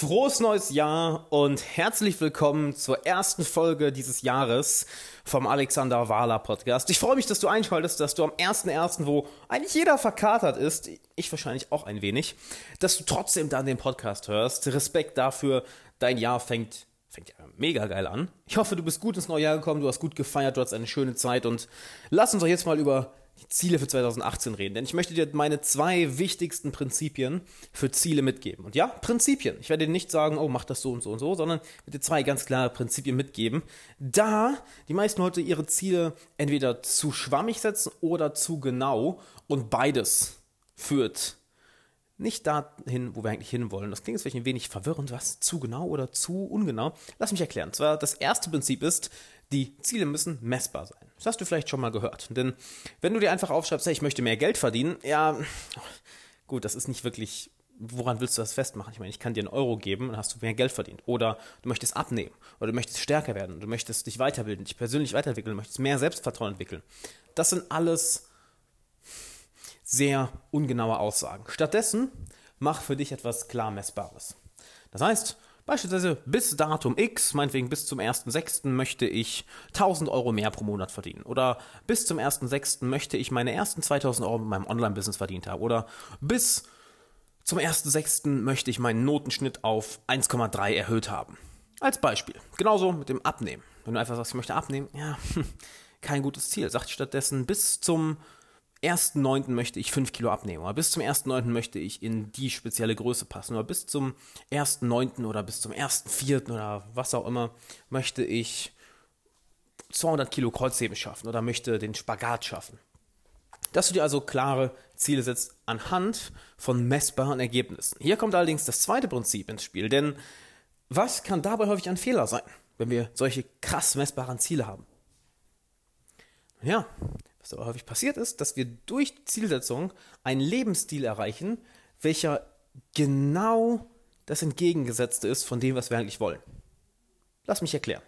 Frohes neues Jahr und herzlich willkommen zur ersten Folge dieses Jahres vom Alexander Wahler Podcast. Ich freue mich, dass du einschaltest, dass du am 1.1., wo eigentlich jeder verkatert ist, ich wahrscheinlich auch ein wenig, dass du trotzdem dann den Podcast hörst. Respekt dafür, dein Jahr fängt, fängt ja mega geil an. Ich hoffe, du bist gut ins neue Jahr gekommen, du hast gut gefeiert, du hast eine schöne Zeit und lass uns doch jetzt mal über die Ziele für 2018 reden, denn ich möchte dir meine zwei wichtigsten Prinzipien für Ziele mitgeben. Und ja, Prinzipien. Ich werde dir nicht sagen, oh, mach das so und so und so, sondern dir zwei ganz klare Prinzipien mitgeben, da die meisten Leute ihre Ziele entweder zu schwammig setzen oder zu genau und beides führt nicht dahin, wo wir eigentlich hinwollen. Das klingt jetzt vielleicht ein wenig verwirrend, was? Zu genau oder zu ungenau? Lass mich erklären. Und zwar das erste Prinzip ist, die Ziele müssen messbar sein. Das hast du vielleicht schon mal gehört. Denn wenn du dir einfach aufschreibst, hey, ich möchte mehr Geld verdienen, ja, gut, das ist nicht wirklich, woran willst du das festmachen? Ich meine, ich kann dir einen Euro geben und hast du mehr Geld verdient. Oder du möchtest abnehmen. Oder du möchtest stärker werden. Du möchtest dich weiterbilden, dich persönlich weiterentwickeln, du möchtest mehr Selbstvertrauen entwickeln. Das sind alles sehr ungenaue Aussagen. Stattdessen mach für dich etwas klar Messbares. Das heißt, Beispielsweise bis Datum X, meinetwegen bis zum 1.6. möchte ich 1000 Euro mehr pro Monat verdienen. Oder bis zum 1.6. möchte ich meine ersten 2000 Euro mit meinem Online-Business verdient haben. Oder bis zum 1.6. möchte ich meinen Notenschnitt auf 1,3 erhöht haben. Als Beispiel. Genauso mit dem Abnehmen. Wenn du einfach sagst, ich möchte abnehmen, ja, kein gutes Ziel. Sagt stattdessen bis zum 1.9. möchte ich 5 Kilo abnehmen oder bis zum 1.9. möchte ich in die spezielle Größe passen oder bis zum 1.9. oder bis zum 1.4. oder was auch immer möchte ich 200 Kilo Kreuzheben schaffen oder möchte den Spagat schaffen. Dass du dir also klare Ziele setzt anhand von messbaren Ergebnissen. Hier kommt allerdings das zweite Prinzip ins Spiel, denn was kann dabei häufig ein Fehler sein, wenn wir solche krass messbaren Ziele haben? Ja, was aber häufig passiert ist, dass wir durch Zielsetzung einen Lebensstil erreichen, welcher genau das Entgegengesetzte ist von dem, was wir eigentlich wollen. Lass mich erklären.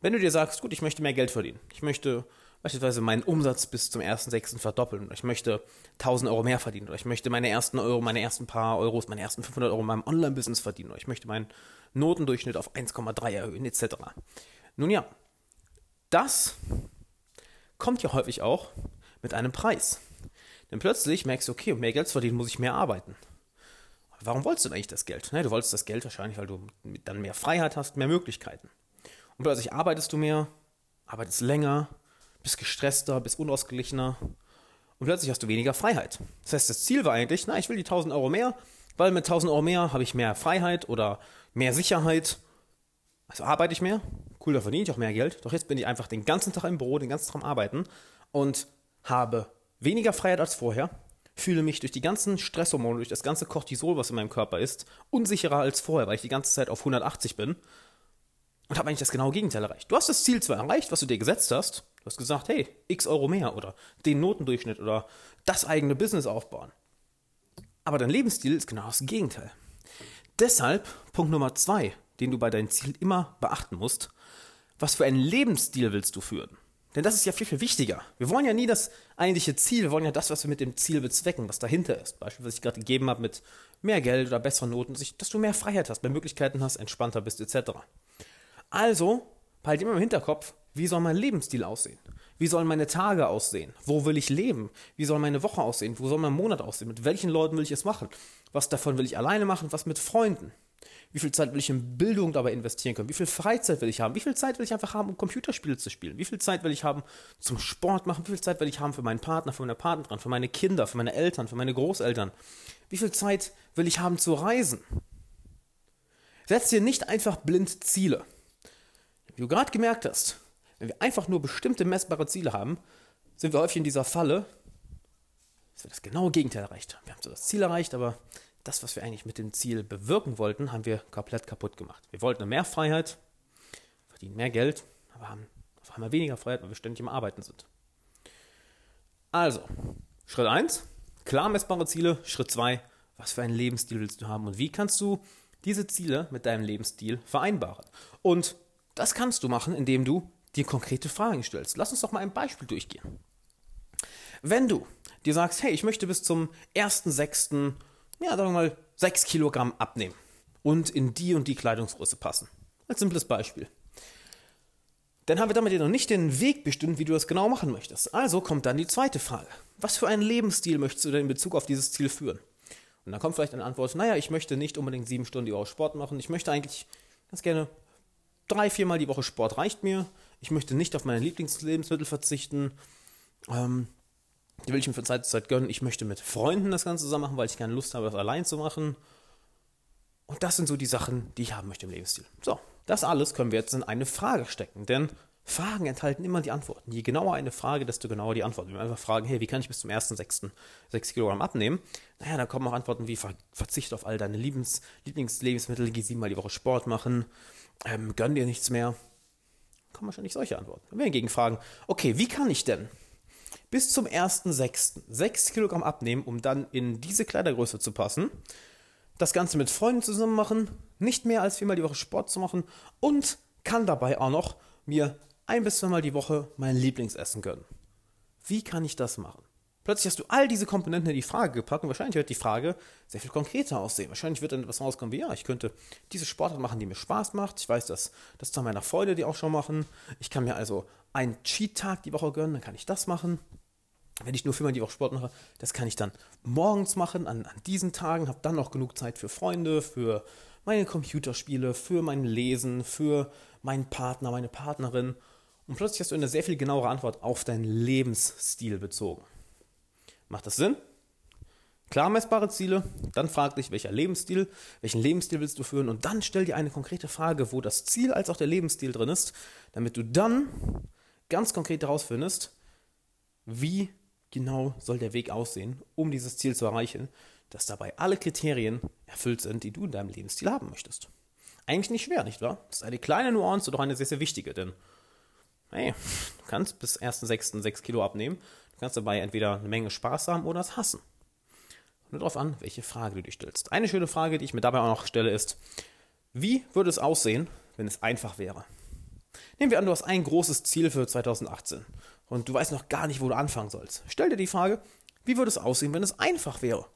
Wenn du dir sagst, gut, ich möchte mehr Geld verdienen, ich möchte beispielsweise meinen Umsatz bis zum 1.6. verdoppeln, oder ich möchte 1000 Euro mehr verdienen, oder ich möchte meine ersten Euro, meine ersten paar Euros, meine ersten 500 Euro in meinem Online-Business verdienen, oder ich möchte meinen Notendurchschnitt auf 1,3 erhöhen, etc. Nun ja, das kommt ja häufig auch mit einem Preis. Denn plötzlich merkst du, okay, um mehr Geld zu verdienen, muss ich mehr arbeiten. Warum wolltest du denn eigentlich das Geld? Ne, du wolltest das Geld wahrscheinlich, weil du dann mehr Freiheit hast, mehr Möglichkeiten. Und plötzlich arbeitest du mehr, arbeitest länger, bist gestresster, bist unausgeglichener und plötzlich hast du weniger Freiheit. Das heißt, das Ziel war eigentlich, na, ich will die 1000 Euro mehr, weil mit 1000 Euro mehr habe ich mehr Freiheit oder mehr Sicherheit. Also arbeite ich mehr cool, da verdiene ich auch mehr Geld. Doch jetzt bin ich einfach den ganzen Tag im Büro, den ganzen Tag am Arbeiten und habe weniger Freiheit als vorher, fühle mich durch die ganzen Stresshormone, durch das ganze Cortisol, was in meinem Körper ist, unsicherer als vorher, weil ich die ganze Zeit auf 180 bin und habe eigentlich das genaue Gegenteil erreicht. Du hast das Ziel zwar erreicht, was du dir gesetzt hast, du hast gesagt, hey, x Euro mehr oder den Notendurchschnitt oder das eigene Business aufbauen. Aber dein Lebensstil ist genau das Gegenteil. Deshalb Punkt Nummer zwei, den du bei deinem Ziel immer beachten musst, was für einen Lebensstil willst du führen? Denn das ist ja viel, viel wichtiger. Wir wollen ja nie das eigentliche Ziel, wir wollen ja das, was wir mit dem Ziel bezwecken, was dahinter ist. Beispiel, was ich gerade gegeben habe mit mehr Geld oder besseren Noten, dass du mehr Freiheit hast, mehr Möglichkeiten hast, entspannter bist, etc. Also, halt immer im Hinterkopf, wie soll mein Lebensstil aussehen? Wie sollen meine Tage aussehen? Wo will ich leben? Wie soll meine Woche aussehen? Wo soll mein Monat aussehen? Mit welchen Leuten will ich es machen? Was davon will ich alleine machen? Was mit Freunden? Wie viel Zeit will ich in Bildung dabei investieren können? Wie viel Freizeit will ich haben? Wie viel Zeit will ich einfach haben, um Computerspiele zu spielen? Wie viel Zeit will ich haben zum Sport machen? Wie viel Zeit will ich haben für meinen Partner, für meine Partnerin, für meine Kinder, für meine Eltern, für meine Großeltern? Wie viel Zeit will ich haben zu reisen? Setz dir nicht einfach blind Ziele. Wie du gerade gemerkt hast, wenn wir einfach nur bestimmte messbare Ziele haben, sind wir häufig in dieser Falle, dass wir das genaue Gegenteil erreicht haben. Wir haben so das Ziel erreicht, aber das, was wir eigentlich mit dem Ziel bewirken wollten, haben wir komplett kaputt gemacht. Wir wollten mehr Freiheit, verdienen mehr Geld, aber haben auf einmal weniger Freiheit, weil wir ständig im Arbeiten sind. Also, Schritt 1, klar messbare Ziele. Schritt 2, was für einen Lebensstil willst du haben und wie kannst du diese Ziele mit deinem Lebensstil vereinbaren? Und das kannst du machen, indem du dir konkrete Fragen stellst. Lass uns doch mal ein Beispiel durchgehen. Wenn du dir sagst, hey, ich möchte bis zum 1.6 ja, sagen wir mal, 6 Kilogramm abnehmen. und in die und die Kleidungsgröße passen. Als simples Beispiel. Dann haben wir damit ja noch nicht den Weg bestimmt, wie du das genau machen möchtest. Also kommt dann die zweite Frage. Was für einen Lebensstil möchtest du denn in Bezug auf dieses Ziel führen? Und dann kommt vielleicht eine Antwort, naja, ich möchte nicht unbedingt sieben Stunden die Woche Sport machen. Ich möchte eigentlich ganz gerne drei, viermal die Woche Sport reicht mir. Ich möchte nicht auf meine Lieblingslebensmittel verzichten. Ähm, die will ich mir von Zeit zu Zeit gönnen. Ich möchte mit Freunden das Ganze zusammen machen, weil ich keine Lust habe, das allein zu machen. Und das sind so die Sachen, die ich haben möchte im Lebensstil. So, das alles können wir jetzt in eine Frage stecken, denn Fragen enthalten immer die Antworten. Je genauer eine Frage, desto genauer die Antworten. Wenn wir einfach fragen, hey, wie kann ich bis zum 1.6. 6 Kilogramm abnehmen? Naja, da kommen auch Antworten wie verzicht auf all deine Lieblings Lieblingslebensmittel, geh siebenmal die Woche Sport machen, ähm, gönn dir nichts mehr. Kommen wahrscheinlich solche Antworten. Wenn wir hingegen fragen, okay, wie kann ich denn bis zum 1.6. 6 Kilogramm abnehmen, um dann in diese Kleidergröße zu passen, das Ganze mit Freunden zusammen machen, nicht mehr als viermal die Woche Sport zu machen und kann dabei auch noch mir ein bis zweimal die Woche mein Lieblingsessen gönnen. Wie kann ich das machen? Plötzlich hast du all diese Komponenten in die Frage gepackt und wahrscheinlich wird die Frage sehr viel konkreter aussehen. Wahrscheinlich wird dann etwas rauskommen wie, ja, ich könnte diese Sportart machen, die mir Spaß macht. Ich weiß, dass das zu meiner Freude die auch schon machen. Ich kann mir also einen Cheat-Tag die Woche gönnen, dann kann ich das machen. Wenn ich nur viermal die Woche Sport mache, das kann ich dann morgens machen, an, an diesen Tagen, habe dann noch genug Zeit für Freunde, für meine Computerspiele, für mein Lesen, für meinen Partner, meine Partnerin. Und plötzlich hast du eine sehr viel genauere Antwort auf deinen Lebensstil bezogen. Macht das Sinn? Klar messbare Ziele, dann frag dich, welcher Lebensstil, welchen Lebensstil willst du führen und dann stell dir eine konkrete Frage, wo das Ziel als auch der Lebensstil drin ist, damit du dann ganz konkret herausfindest, wie genau soll der Weg aussehen, um dieses Ziel zu erreichen, dass dabei alle Kriterien erfüllt sind, die du in deinem Lebensstil haben möchtest. Eigentlich nicht schwer, nicht wahr? Das ist eine kleine Nuance, doch eine sehr, sehr wichtige, denn hey, du kannst bis 1.6. 6 Kilo abnehmen, kannst dabei entweder eine Menge Spaß haben oder es hassen. Nur darauf an, welche Frage du dich stellst. Eine schöne Frage, die ich mir dabei auch noch stelle, ist, wie würde es aussehen, wenn es einfach wäre? Nehmen wir an, du hast ein großes Ziel für 2018 und du weißt noch gar nicht, wo du anfangen sollst. Stell dir die Frage, wie würde es aussehen, wenn es einfach wäre?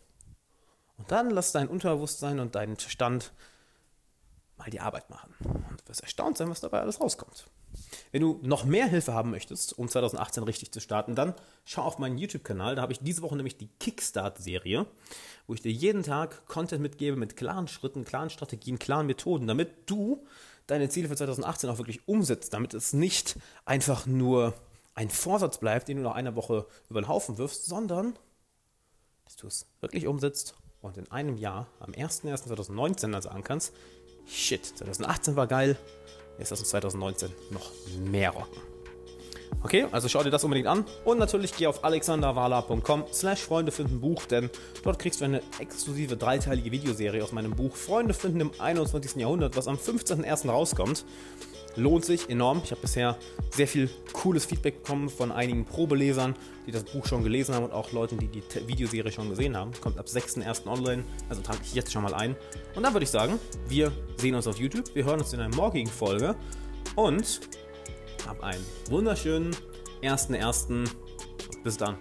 Und dann lass dein Unterbewusstsein und deinen Stand mal die Arbeit machen. Und du wirst erstaunt sein, was dabei alles rauskommt. Wenn du noch mehr Hilfe haben möchtest, um 2018 richtig zu starten, dann schau auf meinen YouTube-Kanal. Da habe ich diese Woche nämlich die Kickstart-Serie, wo ich dir jeden Tag Content mitgebe mit klaren Schritten, klaren Strategien, klaren Methoden, damit du deine Ziele für 2018 auch wirklich umsetzt, damit es nicht einfach nur ein Vorsatz bleibt, den du nach einer Woche über den Haufen wirfst, sondern dass du es wirklich umsetzt und in einem Jahr, am 01.01.2019, dann sagen kannst, shit, 2018 war geil, jetzt lass uns 2019 noch mehr rocken. Okay, also schau dir das unbedingt an und natürlich geh auf alexanderwala.com slash Freunde finden Buch, denn dort kriegst du eine exklusive dreiteilige Videoserie aus meinem Buch Freunde finden im 21. Jahrhundert, was am 15.01. rauskommt lohnt sich enorm. Ich habe bisher sehr viel cooles Feedback bekommen von einigen Probelesern, die das Buch schon gelesen haben und auch Leuten, die die Videoserie schon gesehen haben. Kommt ab 6.1. online, also trage ich jetzt schon mal ein. Und dann würde ich sagen, wir sehen uns auf YouTube, wir hören uns in einer morgigen Folge und hab einen wunderschönen 1.1. Bis dann.